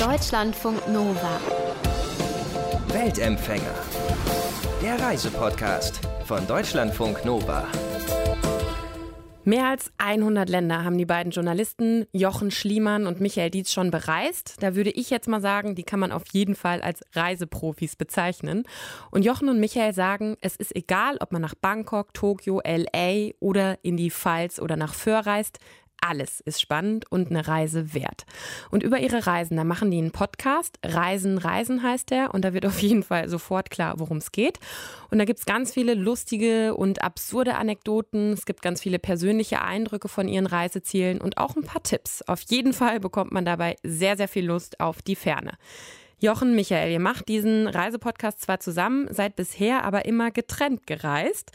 Deutschlandfunk Nova. Weltempfänger. Der Reisepodcast von Deutschlandfunk Nova. Mehr als 100 Länder haben die beiden Journalisten Jochen Schliemann und Michael Dietz schon bereist. Da würde ich jetzt mal sagen, die kann man auf jeden Fall als Reiseprofis bezeichnen. Und Jochen und Michael sagen, es ist egal, ob man nach Bangkok, Tokio, LA oder in die Pfalz oder nach Föhr reist. Alles ist spannend und eine Reise wert. Und über ihre Reisen, da machen die einen Podcast. Reisen, Reisen heißt der. Und da wird auf jeden Fall sofort klar, worum es geht. Und da gibt es ganz viele lustige und absurde Anekdoten. Es gibt ganz viele persönliche Eindrücke von ihren Reisezielen und auch ein paar Tipps. Auf jeden Fall bekommt man dabei sehr, sehr viel Lust auf die Ferne. Jochen, Michael, ihr macht diesen Reisepodcast zwar zusammen, seid bisher aber immer getrennt gereist.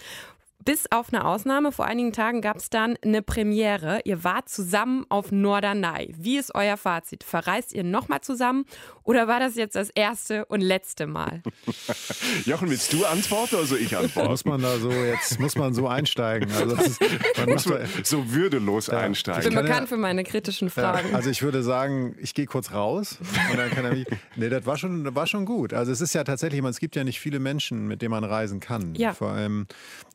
Bis auf eine Ausnahme. Vor einigen Tagen gab es dann eine Premiere. Ihr wart zusammen auf Norderney. Wie ist euer Fazit? Verreist ihr nochmal zusammen oder war das jetzt das erste und letzte Mal? Jochen, willst du antworten oder soll ich antworten? Muss man da so jetzt muss man so einsteigen? Also ist, muss man so würdelos Ja. einsteigen. Ich bin kann bekannt ja- für meine kritischen Ja, Fragen. also ich würde sagen, ich gehe kurz raus und dann kann er mich. Nee, das war schon, das war schon gut. Also es ist ja tatsächlich, man, es gibt ja nicht viele Menschen, mit denen man reisen kann. Ja. Vor allem,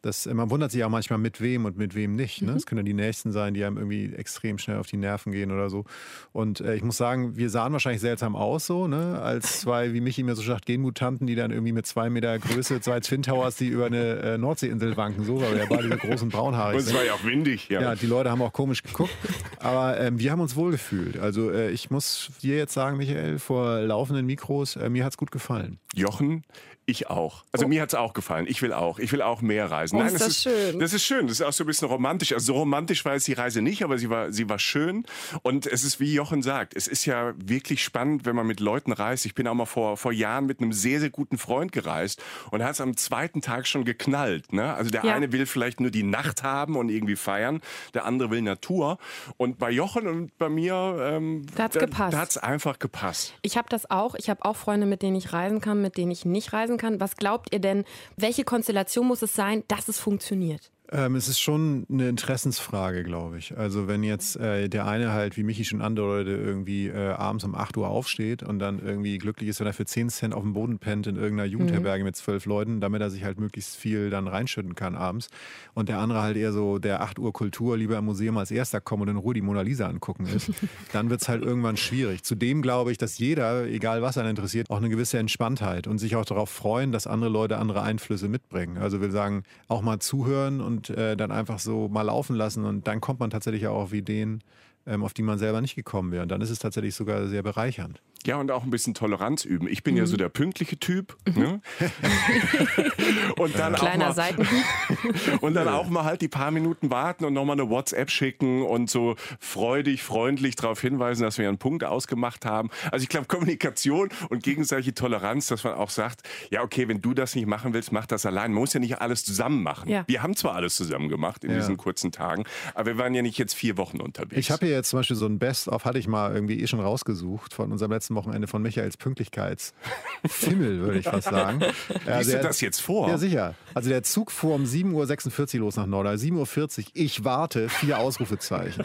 das, man wundert sich auch manchmal mit wem und mit wem nicht. Mhm. Ne? Es können ja die Nächsten sein, die einem irgendwie extrem schnell auf die Nerven gehen oder so. Und äh, ich muss sagen, wir sahen wahrscheinlich seltsam aus so, ne? Als zwei, wie Michi mir so sagt, Genmutanten, die dann irgendwie mit zwei Meter Größe, zwei Twin Towers, die über eine äh, Nordseeinsel wanken, so, weil wir ja beide so groß und braunhaarig Und es sind. war ja auch windig. Ja. Ja, die Leute haben auch komisch geguckt. Aber ähm, wir haben uns wohl gefühlt. Also äh, ich muss dir jetzt sagen, Michael, vor laufenden Mikros, äh, mir hat's gut gefallen. Jochen, ich auch. Also mir hat's auch gefallen. Ich will auch. Ich will auch mehr reisen. Oh, ist das das ist schön. Das ist schön. Das ist auch so ein bisschen romantisch. Also so romantisch war jetzt die Reise nicht, aber sie war, sie war schön. Und es ist, wie Jochen sagt, es ist ja wirklich spannend, wenn man mit Leuten reist. Ich bin auch mal vor, vor Jahren mit einem sehr, sehr guten Freund gereist und hat es am zweiten Tag schon geknallt. Ne? Also der Ja. eine will vielleicht nur die Nacht haben und irgendwie feiern, der andere will Natur. Und bei Jochen und bei mir, ähm, Da hat's gepasst. Da hat's einfach gepasst. Ich habe das auch. Ich habe auch Freunde, mit denen ich reisen kann, mit denen ich nicht reisen kann. Was glaubt ihr denn, welche Konstellation muss es sein, dass es funktioniert? funktioniert. Ähm, es ist schon eine Interessensfrage, glaube ich. Also wenn jetzt äh, der eine halt, wie Michi schon andeutet, irgendwie äh, abends um 8 Uhr aufsteht und dann irgendwie glücklich ist, wenn er für 10 Cent auf dem Boden pennt in irgendeiner Jugendherberge mit zwölf Leuten, damit er sich halt möglichst viel dann reinschütten kann abends. Und der andere halt eher so der 8 Uhr Kultur lieber im Museum als erster kommen und in Ruhe die Mona Lisa angucken ist, dann wird es halt irgendwann schwierig. Zudem glaube ich, dass jeder, egal was einen interessiert, auch eine gewisse Entspanntheit und sich auch darauf freuen, dass andere Leute andere Einflüsse mitbringen. Also will sagen, auch mal zuhören und äh, dann einfach so mal laufen lassen und dann kommt man tatsächlich auch auf Ideen, ähm, auf die man selber nicht gekommen wäre. Und dann ist es tatsächlich sogar sehr bereichernd. Ja, und auch ein bisschen Toleranz üben. Ich bin ja Mhm. so der pünktliche Typ. Ne? und dann auch Kleiner mal, Seitenhieb. und dann auch mal halt die paar Minuten warten und nochmal eine WhatsApp schicken und so freudig, freundlich darauf hinweisen, dass wir einen Punkt ausgemacht haben. Also ich glaube, Kommunikation und gegenseitige Toleranz, dass man auch sagt, ja, okay, wenn du das nicht machen willst, mach das allein. Man muss ja nicht alles zusammen machen. Ja. Wir haben zwar alles zusammen gemacht in Ja. diesen kurzen Tagen, aber wir waren ja nicht jetzt vier Wochen unterwegs. Ich habe hier jetzt zum Beispiel so ein Best-of, hatte ich mal irgendwie eh schon rausgesucht von unserem letzten Wochenende von Michaels Pünktlichkeitsfimmel, würde ich fast sagen. Ja, Liest du das jetzt vor? Ja, sicher. Also der Zug fuhr um 7.46 Uhr los nach Nordal. 7.40 Uhr, ich warte, vier Ausrufezeichen.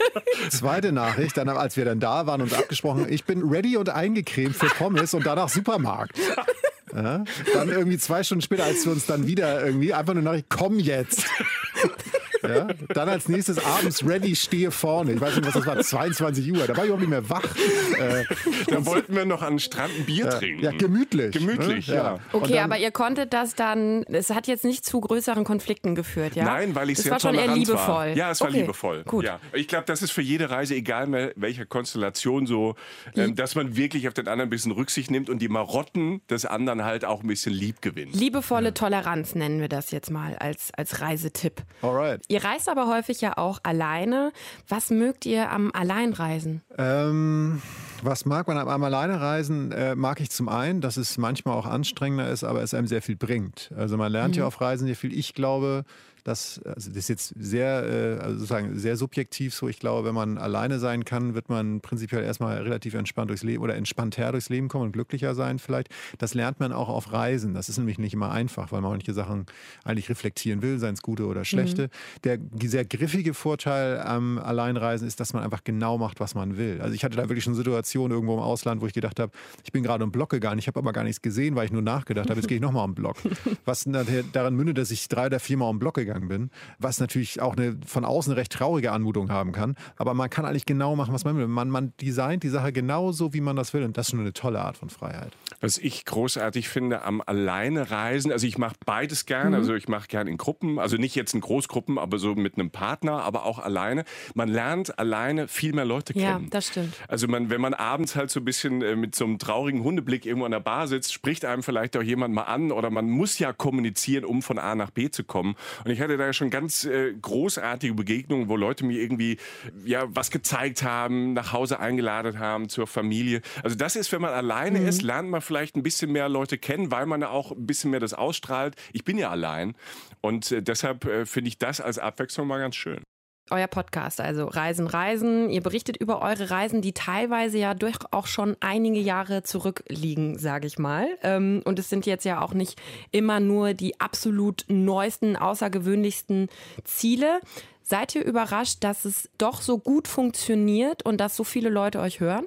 Zweite Nachricht, dann, als wir dann da waren und abgesprochen, ich bin ready und eingecremt für Pommes und danach Supermarkt. Ja, dann irgendwie zwei Stunden später, als wir uns dann wieder irgendwie einfach nur Nachricht, komm jetzt. Ja, dann als nächstes abends ready, stehe vorne. Ich weiß nicht, was das war, 22 Uhr. Da war ich überhaupt nicht mehr wach. Äh, Dann wollten wir noch an den Strand ein Bier trinken. ja, gemütlich. Gemütlich, ne? ja. Und Okay, dann- aber ihr konntet das dann, es hat jetzt nicht zu größeren Konflikten geführt, ja? Nein, weil ich das sehr war schon eher liebevoll. war. Ja, es war okay. liebevoll. Gut. Ja. Ich glaube, das ist für jede Reise, egal mehr welcher Konstellation, so, ähm, dass man wirklich auf den anderen ein bisschen Rücksicht nimmt und die Marotten des anderen halt auch ein bisschen lieb gewinnt. Liebevolle Toleranz nennen wir das jetzt mal als, als Reisetipp. Alright. Ihr reist aber häufig ja auch alleine. Was mögt ihr am Alleinreisen? Ähm, was mag man am alleine reisen? Äh, mag ich zum einen, dass es manchmal auch anstrengender ist, aber es einem sehr viel bringt. Also man lernt ja auf Reisen sehr viel. Ich glaube, dass, also das ist jetzt sehr, äh, also sozusagen sehr subjektiv so. Ich glaube, wenn man alleine sein kann, wird man prinzipiell erstmal relativ entspannt durchs Leben oder entspannter durchs Leben kommen und glücklicher sein vielleicht. Das lernt man auch auf Reisen. Das ist nämlich nicht immer einfach, weil man manche Sachen eigentlich reflektieren will, seien es gute oder schlechte. Mhm. Der sehr griffige Vorteil am Alleinreisen ist, dass man einfach genau macht, was man will. Also ich hatte da wirklich schon Situationen irgendwo im Ausland, wo ich gedacht habe, ich bin gerade im Block gegangen, ich habe aber gar nichts gesehen, weil ich nur nachgedacht habe, jetzt gehe ich nochmal am Block. Was daran mündet, dass ich drei oder viermal am Block gegangen bin, was natürlich auch eine von außen recht traurige Anmutung haben kann. Aber man kann eigentlich genau machen, was man will. Man, man designt die Sache genauso, wie man das will. Und das ist schon eine tolle Art von Freiheit. Was ich großartig finde am Alleinereisen, also ich mache beides gerne. Mhm. Also ich mache gerne in Gruppen, also nicht jetzt in Großgruppen, aber so mit einem Partner, aber auch alleine. Man lernt alleine viel mehr Leute kennen. Ja, das stimmt. Also man, wenn man abends halt so ein bisschen äh, mit so einem traurigen Hundeblick irgendwo an der Bar sitzt, spricht einem vielleicht auch jemand mal an oder man muss ja kommunizieren, um von A nach B zu kommen. Und ich hatte da schon ganz äh, großartige Begegnungen, wo Leute mir irgendwie ja was gezeigt haben, nach Hause eingeladen haben zur Familie. Also das ist, wenn man alleine mhm. ist, lernt man vielleicht ein bisschen mehr Leute kennen, weil man auch ein bisschen mehr das ausstrahlt. Ich bin ja allein und äh, deshalb äh, finde ich das als Abwechslung mal ganz schön euer Podcast, also Reisen, Reisen. Ihr berichtet über eure Reisen, die teilweise ja durch auch schon einige Jahre zurückliegen, sage ich mal. Ähm, und es sind jetzt ja auch nicht immer nur die absolut neuesten, außergewöhnlichsten Ziele. Seid ihr überrascht, dass es doch so gut funktioniert und dass so viele Leute euch hören?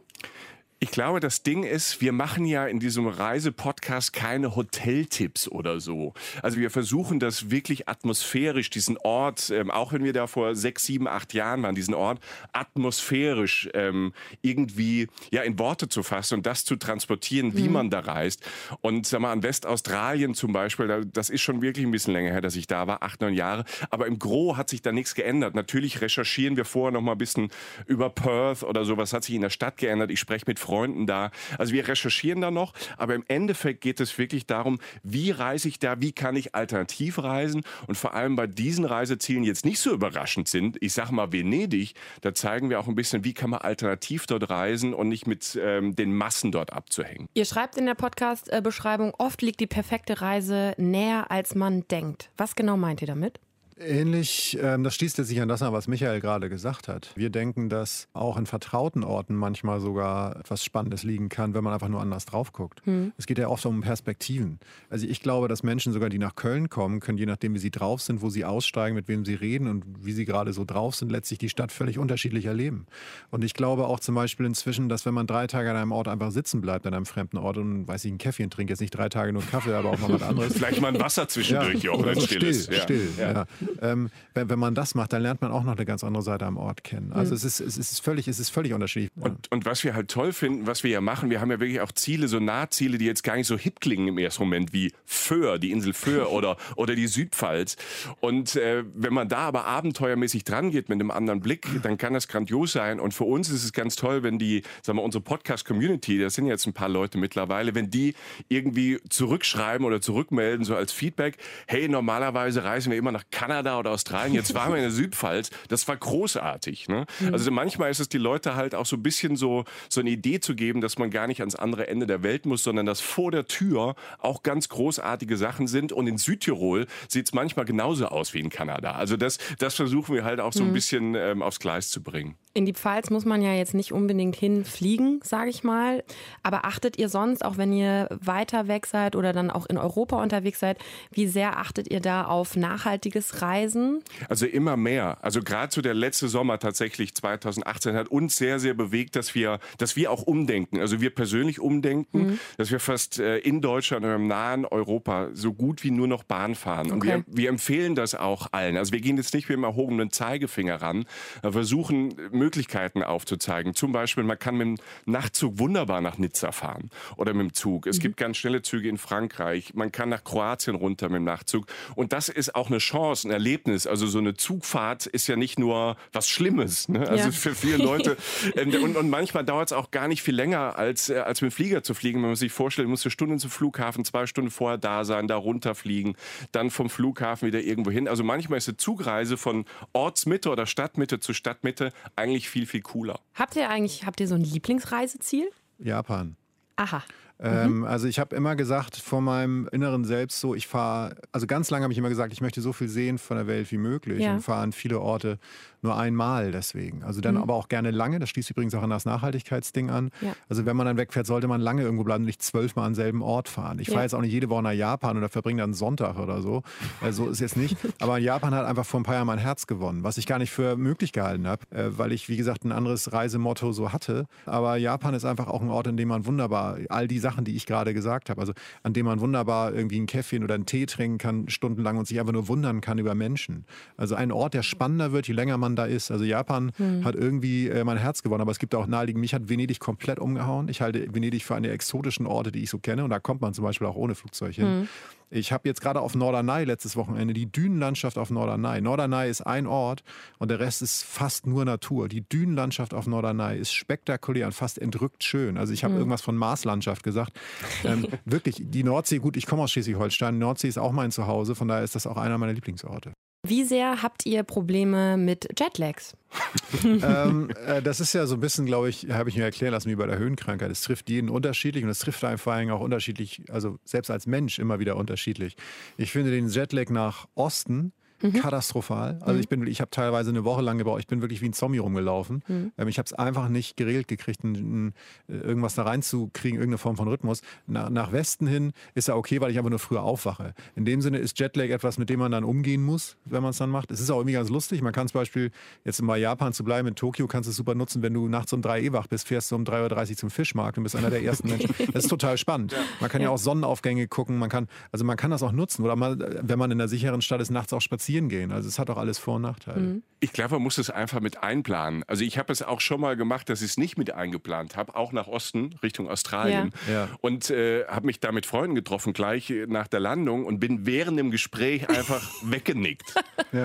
Ich glaube, das Ding ist, wir machen ja in diesem Reisepodcast keine Hoteltipps oder so. Also wir versuchen das wirklich atmosphärisch, diesen Ort, ähm, auch wenn wir da vor sechs, sieben, acht Jahren waren, diesen Ort atmosphärisch ähm, irgendwie ja in Worte zu fassen und das zu transportieren, wie mhm. man da reist. Und sag mal, an Westaustralien zum Beispiel, das ist schon wirklich ein bisschen länger her, dass ich da war, acht, neun Jahre. Aber im Gro hat sich da nichts geändert. Natürlich recherchieren wir vorher noch mal ein bisschen über Perth oder so, was hat sich in der Stadt geändert. Ich spreche mit Freunden da. Also wir recherchieren da noch, aber im Endeffekt geht es wirklich darum, wie reise ich da, wie kann ich alternativ reisen und vor allem bei diesen Reisezielen jetzt nicht so überraschend sind. Ich sage mal Venedig, da zeigen wir auch ein bisschen, wie kann man alternativ dort reisen und nicht mit ähm, den Massen dort abzuhängen. Ihr schreibt in der Podcast-Beschreibung, oft liegt die perfekte Reise näher, als man denkt. Was genau meint ihr damit? Ähnlich, ähm, das schließt sich an das an, was Michael gerade gesagt hat. Wir denken, dass auch in vertrauten Orten manchmal sogar etwas Spannendes liegen kann, wenn man einfach nur anders drauf guckt. Hm. Es geht ja oft um Perspektiven. Also ich glaube, dass Menschen sogar, die nach Köln kommen, können je nachdem, wie sie drauf sind, wo sie aussteigen, mit wem sie reden und wie sie gerade so drauf sind, letztlich die Stadt völlig unterschiedlich erleben. Und ich glaube auch zum Beispiel inzwischen, dass wenn man drei Tage an einem Ort einfach sitzen bleibt, an einem fremden Ort und, weiß ich, ein Käffchen trinkt, jetzt nicht drei Tage nur Kaffee, aber auch mal was anderes. Vielleicht mal ein Wasser zwischendurch, ja, auch wenn es still, still ist. Ja. Still, ja. ja ähm, wenn, wenn man das macht, dann lernt man auch noch eine ganz andere Seite am Ort kennen. Also mhm. es, ist, es, ist völlig, es ist völlig unterschiedlich. Und, und was wir halt toll finden, was wir ja machen, wir haben ja wirklich auch Ziele, so Nahziele, die jetzt gar nicht so hip klingen im ersten Moment, wie Föhr, die Insel Föhr oder, oder die Südpfalz. Und äh, wenn man da aber abenteuermäßig dran geht mit einem anderen Blick, dann kann das grandios sein. Und für uns ist es ganz toll, wenn die, sagen wir, unsere Podcast-Community, das sind jetzt ein paar Leute mittlerweile, wenn die irgendwie zurückschreiben oder zurückmelden, so als Feedback, hey, normalerweise reisen wir immer nach Kanada oder Australien, jetzt waren wir in der Südpfalz, das war großartig. Ne? Mhm. Also manchmal ist es die Leute halt auch so ein bisschen so, so eine Idee zu geben, dass man gar nicht ans andere Ende der Welt muss, sondern dass vor der Tür auch ganz großartige Sachen sind. Und in Südtirol sieht es manchmal genauso aus wie in Kanada. Also das, das versuchen wir halt auch so ein mhm. bisschen ähm, aufs Gleis zu bringen. In die Pfalz muss man ja jetzt nicht unbedingt hinfliegen, sage ich mal. Aber achtet ihr sonst, auch wenn ihr weiter weg seid oder dann auch in Europa unterwegs seid, wie sehr achtet ihr da auf nachhaltiges Reisen? Also immer mehr. Also gerade so der letzte Sommer tatsächlich 2018 hat uns sehr, sehr bewegt, dass wir, dass wir auch umdenken. Also wir persönlich umdenken, mhm. dass wir fast äh, in Deutschland oder im nahen Europa so gut wie nur noch Bahn fahren. Okay. Und wir, wir empfehlen das auch allen. Also wir gehen jetzt nicht mit dem erhobenen Zeigefinger ran, wir versuchen Möglichkeiten aufzuzeigen. Zum Beispiel, man kann mit dem Nachtzug wunderbar nach Nizza fahren oder mit dem Zug. Es mhm. gibt ganz schnelle Züge in Frankreich. Man kann nach Kroatien runter mit dem Nachtzug. Und das ist auch eine Chance, ein Erlebnis. Also so eine Zugfahrt ist ja nicht nur was Schlimmes. Ne? Also ja. für viele Leute. Ähm, und, und, manchmal dauert es auch gar nicht viel länger, als, äh, als mit dem Flieger zu fliegen. Wenn man sich vorstellt, man muss eine Stunde zum Flughafen, zwei Stunden vorher da sein, da runterfliegen, dann vom Flughafen wieder irgendwo hin. Also manchmal ist eine Zugreise von Ortsmitte oder Stadtmitte zu Stadtmitte eigentlich viel, viel cooler. Habt ihr eigentlich, habt ihr so ein Lieblingsreiseziel? Japan. Aha. Ähm, also ich habe immer gesagt vor meinem inneren Selbst so, ich fahre, also ganz lange habe ich immer gesagt, ich möchte so viel sehen von der Welt wie möglich Ja. und fahre an viele Orte nur einmal deswegen. Also dann aber auch gerne lange. Das schließt übrigens auch an das Nachhaltigkeitsding an. Ja. Also wenn man dann wegfährt, sollte man lange irgendwo bleiben und nicht zwölfmal an selben Ort fahren. Ich fahre Ja. jetzt auch nicht jede Woche nach Japan oder verbringe dann Sonntag oder so. Äh, so ist jetzt nicht. Aber Japan hat einfach vor ein paar Jahren mein Herz gewonnen, was ich gar nicht für möglich gehalten habe, äh, weil ich, wie gesagt, ein anderes Reisemotto so hatte. Aber Japan ist einfach auch ein Ort, in dem man wunderbar all die Sachen, die ich gerade gesagt habe, also an dem man wunderbar irgendwie einen Käffchen oder einen Tee trinken kann, stundenlang und sich einfach nur wundern kann über Menschen. Also ein Ort, der spannender wird, je länger man da ist. Also Japan hat irgendwie äh, mein Herz gewonnen, aber es gibt auch naheliegend, mich hat Venedig komplett umgehauen. Ich halte Venedig für eine der exotischen Orte, die ich so kenne und da kommt man zum Beispiel auch ohne Flugzeug hin. Ich habe jetzt gerade auf Norderney letztes Wochenende die Dünenlandschaft auf Norderney. Norderney ist ein Ort und der Rest ist fast nur Natur. Die Dünenlandschaft auf Norderney ist spektakulär und fast entrückt schön. Also ich habe irgendwas von Marslandschaft gesagt. Ähm, wirklich, die Nordsee, gut, ich komme aus Schleswig-Holstein. Nordsee ist auch mein Zuhause, von daher ist das auch einer meiner Lieblingsorte. Wie sehr habt ihr Probleme mit Jetlags? ähm, äh, das ist ja so ein bisschen, glaube ich, habe ich mir erklären lassen, wie bei der Höhenkrankheit. Es trifft jeden unterschiedlich und es trifft einen vor allem auch unterschiedlich, also selbst als Mensch immer wieder unterschiedlich. Ich finde den Jetlag nach Osten katastrophal. Also ich bin, ich habe teilweise eine Woche lang gebraucht. Ich bin wirklich wie ein Zombie rumgelaufen. Ähm, ich habe es einfach nicht geregelt gekriegt, ein, ein, irgendwas da reinzukriegen, irgendeine Form von Rhythmus. Na, nach Westen hin ist er okay, weil ich einfach nur früher aufwache. In dem Sinne ist Jetlag etwas, mit dem man dann umgehen muss, wenn man es dann macht. Es ist auch irgendwie ganz lustig. Man kann zum Beispiel, jetzt mal Japan zu bleiben, in Tokio kannst du es super nutzen, wenn du nachts um 3 Uhr wach bist, fährst du um 3.30 Uhr zum Fischmarkt und bist einer der ersten Menschen. Das ist total spannend. Man kann ja auch Sonnenaufgänge gucken, man kann, also man kann das auch nutzen. Oder mal, wenn man in einer sicheren Stadt ist, nachts auch spazieren gehen. Also es hat auch alles Vor- und Nachteile. Ich glaube, man muss es einfach mit einplanen. Also ich habe es auch schon mal gemacht, dass ich es nicht mit eingeplant habe, auch nach Osten, Richtung Australien. Ja. Ja. Und äh, habe mich da mit Freunden getroffen, gleich äh, nach der Landung und bin während dem Gespräch einfach weggenickt.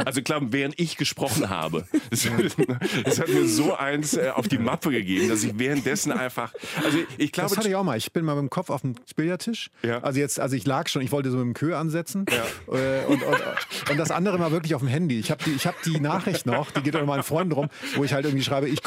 Also ich glaube, während ich gesprochen habe. Das, das hat mir so eins äh, auf die Mappe gegeben, dass ich währenddessen einfach... Also ich glaube... Das hatte ich auch mal. Ich bin mal mit dem Kopf auf dem Billardtisch. Ja. Also jetzt, also ich lag schon, ich wollte so mit dem Kö ansetzen. Äh, Und, und, und das andere mal wirklich auf dem Handy. Ich habe die, ich hab die Nachricht noch, die geht unter meinen Freunden rum, wo ich halt irgendwie schreibe, ich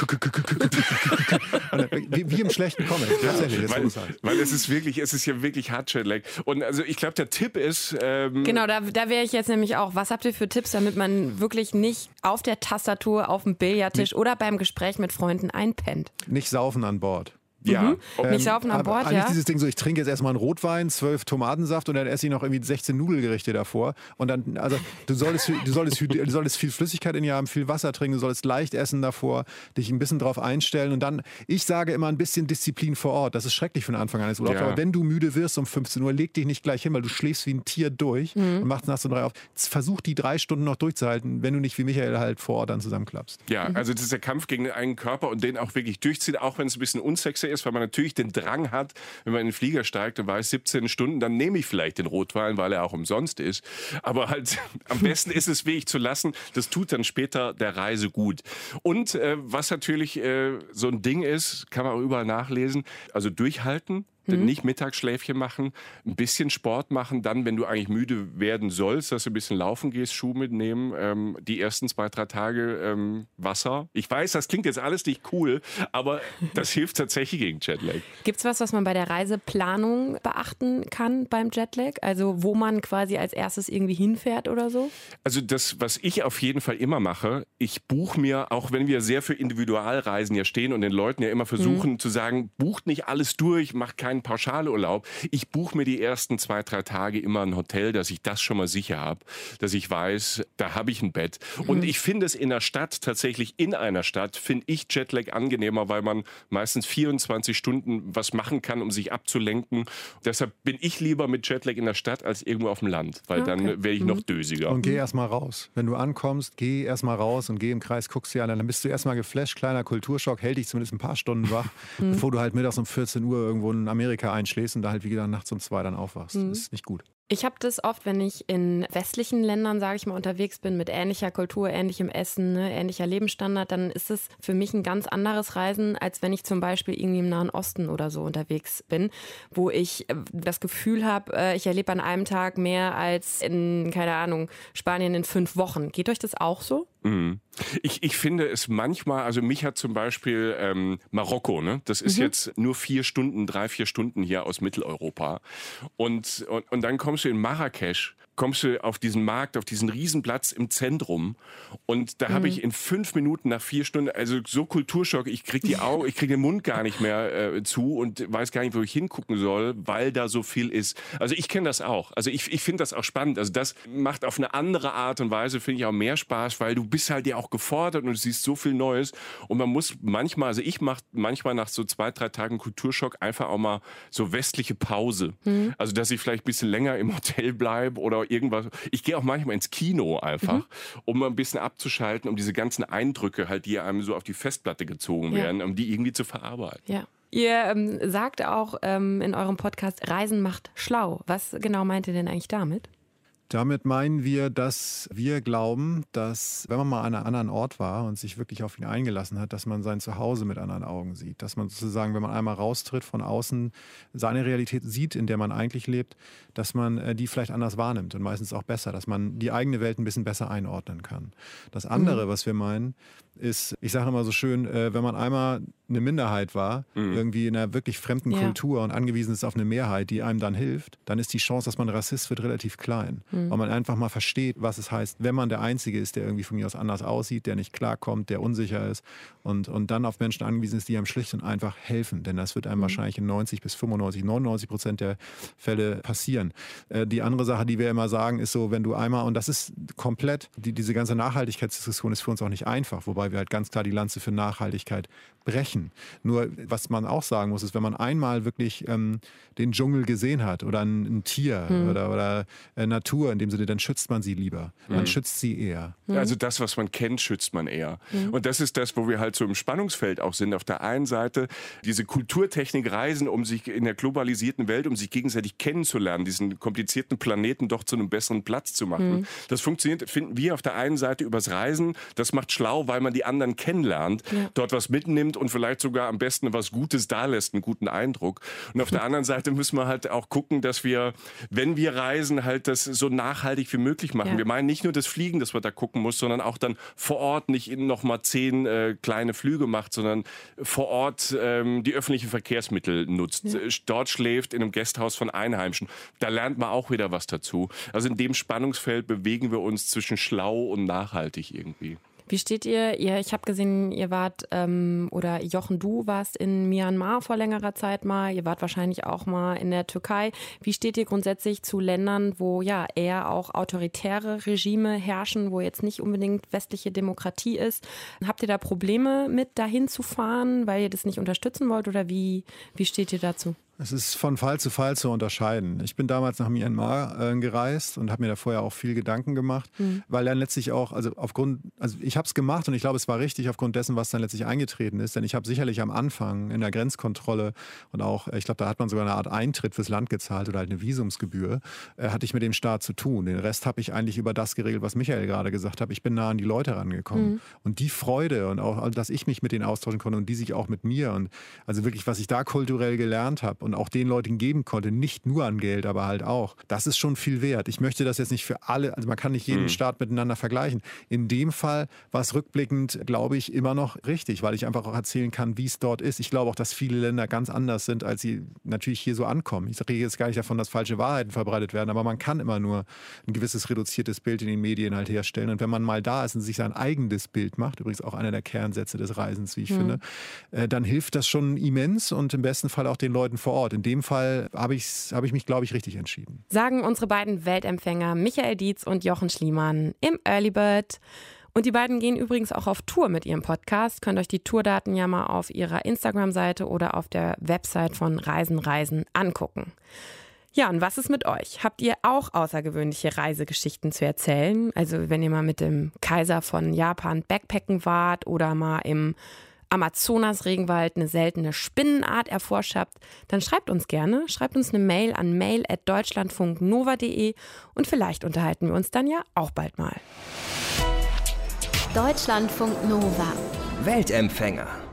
wie, wie im schlechten Comic. Tatsächlich, das weil, halt. weil es ist wirklich, es ist ja wirklich Hard Jetlag. Und also ich glaube, der Tipp ist, ähm, Genau, da, da wäre ich jetzt nämlich auch. Was habt ihr für Tipps, damit man wirklich nicht auf der Tastatur, auf dem Billardtisch oder beim Gespräch mit Freunden einpennt? Nicht saufen an Bord. Ja, ob- Nicht saufen an Bord, eigentlich ja? dieses Ding so, ich trinke jetzt erstmal einen Rotwein, zwölf Tomatensaft und dann esse ich noch irgendwie 16 Nudelgerichte davor. Und dann, also du solltest, du solltest, du solltest viel Flüssigkeit in dir haben, viel Wasser trinken, du solltest leicht essen davor, dich ein bisschen drauf einstellen und dann, ich sage immer ein bisschen Disziplin vor Ort. Das ist schrecklich für den Anfang eines Urlaubs. Ja. Aber wenn du müde wirst um 15 Uhr, leg dich nicht gleich hin, weil du schläfst wie ein Tier durch Mhm. und machst nachts um drei auf. Versuch die drei Stunden noch durchzuhalten, wenn du nicht wie Michael halt vor Ort dann zusammenklappst. Ja, also das ist der Kampf gegen den eigenen Körper und den auch wirklich durchzieht, auch wenn es ein bisschen unsexy ist, weil man natürlich den Drang hat, wenn man in den Flieger steigt und weiß 17 Stunden, dann nehme ich vielleicht den Rotwein, weil er auch umsonst ist. Aber halt am besten ist es wirklich zu lassen. Das tut dann später der Reise gut. Und äh, was natürlich äh, so ein Ding ist, kann man auch überall nachlesen, also durchhalten. Nicht Mittagsschläfchen machen, ein bisschen Sport machen, dann, wenn du eigentlich müde werden sollst, dass du ein bisschen laufen gehst, Schuh mitnehmen, ähm, die ersten zwei, drei Tage ähm, Wasser. Ich weiß, das klingt jetzt alles nicht cool, aber das hilft tatsächlich gegen Jetlag. Gibt es was, was man bei der Reiseplanung beachten kann beim Jetlag? Also wo man quasi als erstes irgendwie hinfährt oder so? Also das, was ich auf jeden Fall immer mache, ich buche mir, auch wenn wir sehr für Individualreisen ja stehen und den Leuten ja immer versuchen zu sagen, bucht nicht alles durch, macht keinen Pauschalurlaub. Ich buche mir die ersten zwei, drei Tage immer ein Hotel, dass ich das schon mal sicher habe, dass ich weiß, da habe ich ein Bett. Und ich finde es in der Stadt, tatsächlich in einer Stadt, finde ich Jetlag angenehmer, weil man meistens 24 Stunden was machen kann, um sich abzulenken. Deshalb bin ich lieber mit Jetlag in der Stadt als irgendwo auf dem Land, weil dann werde ich noch dösiger. Und geh erstmal raus. Wenn du ankommst, geh erstmal raus und geh im Kreis, guckst dir an. Dann bist du erstmal geflasht, kleiner Kulturschock, hält dich zumindest ein paar Stunden wach, bevor du halt mittags um 14 Uhr irgendwo in Amerika einschläfst und da halt wie gesagt nachts um zwei dann aufwachst. Das ist nicht gut. Ich habe das oft, wenn ich in westlichen Ländern, sage ich mal, unterwegs bin, mit ähnlicher Kultur, ähnlichem Essen, ne, ähnlicher Lebensstandard, dann ist es für mich ein ganz anderes Reisen, als wenn ich zum Beispiel irgendwie im Nahen Osten oder so unterwegs bin, wo ich äh, das Gefühl habe, äh, ich erlebe an einem Tag mehr als in, keine Ahnung, Spanien in fünf Wochen. Geht euch das auch so? Mhm. Ich, ich finde es manchmal, also mich hat zum Beispiel ähm, Marokko, ne? das ist mhm. jetzt nur vier Stunden, drei, vier Stunden hier aus Mitteleuropa. Und, und, und dann kommst du in Marrakesch kommst du auf diesen Markt, auf diesen Riesenplatz im Zentrum und da mhm. habe ich in fünf Minuten nach vier Stunden, also so Kulturschock, ich krieg die Augen, ich krieg den Mund gar nicht mehr äh, zu und weiß gar nicht, wo ich hingucken soll, weil da so viel ist. Also ich kenne das auch. Also ich, ich finde das auch spannend. Also das macht auf eine andere Art und Weise, finde ich auch mehr Spaß, weil du bist halt ja auch gefordert und du siehst so viel Neues und man muss manchmal, also ich mache manchmal nach so zwei, drei Tagen Kulturschock einfach auch mal so westliche Pause. Mhm. Also dass ich vielleicht ein bisschen länger im Hotel bleibe oder irgendwas. Ich gehe auch manchmal ins Kino einfach, mhm. um mal ein bisschen abzuschalten, um diese ganzen Eindrücke halt, die einem so auf die Festplatte gezogen ja. werden, um die irgendwie zu verarbeiten. Ja. Ihr ähm, sagt auch ähm, in eurem Podcast, Reisen macht schlau. Was genau meint ihr denn eigentlich damit? Damit meinen wir, dass wir glauben, dass wenn man mal an einem anderen Ort war und sich wirklich auf ihn eingelassen hat, dass man sein Zuhause mit anderen Augen sieht. Dass man sozusagen, wenn man einmal raustritt von außen, seine Realität sieht, in der man eigentlich lebt, dass man äh, die vielleicht anders wahrnimmt und meistens auch besser, dass man die eigene Welt ein bisschen besser einordnen kann. Das andere, mhm. was wir meinen, ist, ich sage immer so schön, äh, wenn man einmal eine Minderheit war, mhm. irgendwie in einer wirklich fremden ja. Kultur und angewiesen ist auf eine Mehrheit, die einem dann hilft, dann ist die Chance, dass man Rassist wird, relativ klein. Mhm. Weil man einfach mal versteht, was es heißt, wenn man der Einzige ist, der irgendwie von mir aus anders aussieht, der nicht klarkommt, der unsicher ist und, und dann auf Menschen angewiesen ist, die einem schlicht und einfach helfen. Denn das wird einem mhm. wahrscheinlich in 90 bis 95, 99 Prozent der Fälle passieren. Äh, die andere Sache, die wir immer sagen, ist so, wenn du einmal, und das ist komplett, die, diese ganze Nachhaltigkeitsdiskussion ist für uns auch nicht einfach, wobei wir halt ganz klar die Lanze für Nachhaltigkeit brechen. Nur was man auch sagen muss, ist, wenn man einmal wirklich ähm, den Dschungel gesehen hat oder ein, ein Tier mhm. oder, oder äh, Natur in dem Sinne, dann schützt man sie lieber. Man mhm. schützt sie eher. Also das, was man kennt, schützt man eher. Mhm. Und das ist das, wo wir halt so im Spannungsfeld auch sind. Auf der einen Seite diese Kulturtechnik reisen, um sich in der globalisierten Welt, um sich gegenseitig kennenzulernen, diesen komplizierten Planeten doch zu einem besseren Platz zu machen. Mhm. Das funktioniert, finden wir auf der einen Seite übers Reisen. Das macht schlau, weil man die anderen kennenlernt, ja. dort was mitnimmt und vielleicht sogar am besten was Gutes da lässt, einen guten Eindruck. Und auf der anderen Seite müssen wir halt auch gucken, dass wir, wenn wir reisen, halt das so nachhaltig wie möglich machen. Ja. Wir meinen nicht nur das Fliegen, dass man da gucken muss, sondern auch dann vor Ort nicht noch mal zehn äh, kleine Flüge macht, sondern vor Ort ähm, die öffentlichen Verkehrsmittel nutzt, ja. Äh, dort schläft in einem Gasthaus von Einheimischen. Da lernt man auch wieder was dazu. Also in dem Spannungsfeld bewegen wir uns zwischen schlau und nachhaltig irgendwie. Wie steht ihr? ihr ich habe gesehen, ihr wart, ähm, oder Jochen, du warst in Myanmar vor längerer Zeit mal. Ihr wart wahrscheinlich auch mal in der Türkei. Wie steht ihr grundsätzlich zu Ländern, wo ja eher auch autoritäre Regime herrschen, wo jetzt nicht unbedingt westliche Demokratie ist? Habt ihr da Probleme mit, dahin zu fahren, weil ihr das nicht unterstützen wollt? Oder wie, wie steht ihr dazu? Es ist von Fall zu Fall zu unterscheiden. Ich bin damals nach Myanmar äh, gereist und habe mir da vorher auch viel Gedanken gemacht, mhm. weil dann letztlich auch, also aufgrund, also ich habe es gemacht und ich glaube, es war richtig aufgrund dessen, was dann letztlich eingetreten ist. Denn ich habe sicherlich am Anfang in der Grenzkontrolle und auch, ich glaube, da hat man sogar eine Art Eintritt fürs Land gezahlt oder halt eine Visumsgebühr, äh, hatte ich mit dem Staat zu tun. Den Rest habe ich eigentlich über das geregelt, was Michael gerade gesagt hat. Ich bin nah an die Leute rangekommen. Mhm. Und die Freude und auch, dass ich mich mit denen austauschen konnte und die sich auch mit mir und also wirklich, was ich da kulturell gelernt habe und auch den Leuten geben konnte, nicht nur an Geld, aber halt auch, das ist schon viel wert. Ich möchte das jetzt nicht für alle, also man kann nicht jeden mhm. Staat miteinander vergleichen. In dem Fall war es rückblickend, glaube ich, immer noch richtig, weil ich einfach auch erzählen kann, wie es dort ist. Ich glaube auch, dass viele Länder ganz anders sind, als sie natürlich hier so ankommen. Ich rede jetzt gar nicht davon, dass falsche Wahrheiten verbreitet werden, aber man kann immer nur ein gewisses reduziertes Bild in den Medien halt herstellen. Und wenn man mal da ist und sich sein eigenes Bild macht, übrigens auch einer der Kernsätze des Reisens, wie ich mhm. finde, äh, dann hilft das schon immens und im besten Fall auch den Leuten vor Ort. In dem dem Fall habe ich, hab ich mich, glaube ich, richtig entschieden. Sagen unsere beiden Weltempfänger Michael Dietz und Jochen Schliemann im Early Bird. Und die beiden gehen übrigens auch auf Tour mit ihrem Podcast. Könnt euch die Tourdaten ja mal auf ihrer Instagram-Seite oder auf der Website von Reisen Reisen angucken. Ja, und was ist mit euch? Habt ihr auch außergewöhnliche Reisegeschichten zu erzählen? Also wenn ihr mal mit dem Kaiser von Japan Backpacken wart oder mal im Amazonas-Regenwald eine seltene Spinnenart erforscht habt, dann schreibt uns gerne, schreibt uns eine Mail an mail.deutschlandfunknova.de und vielleicht unterhalten wir uns dann ja auch bald mal. Deutschlandfunk Nova. Weltempfänger.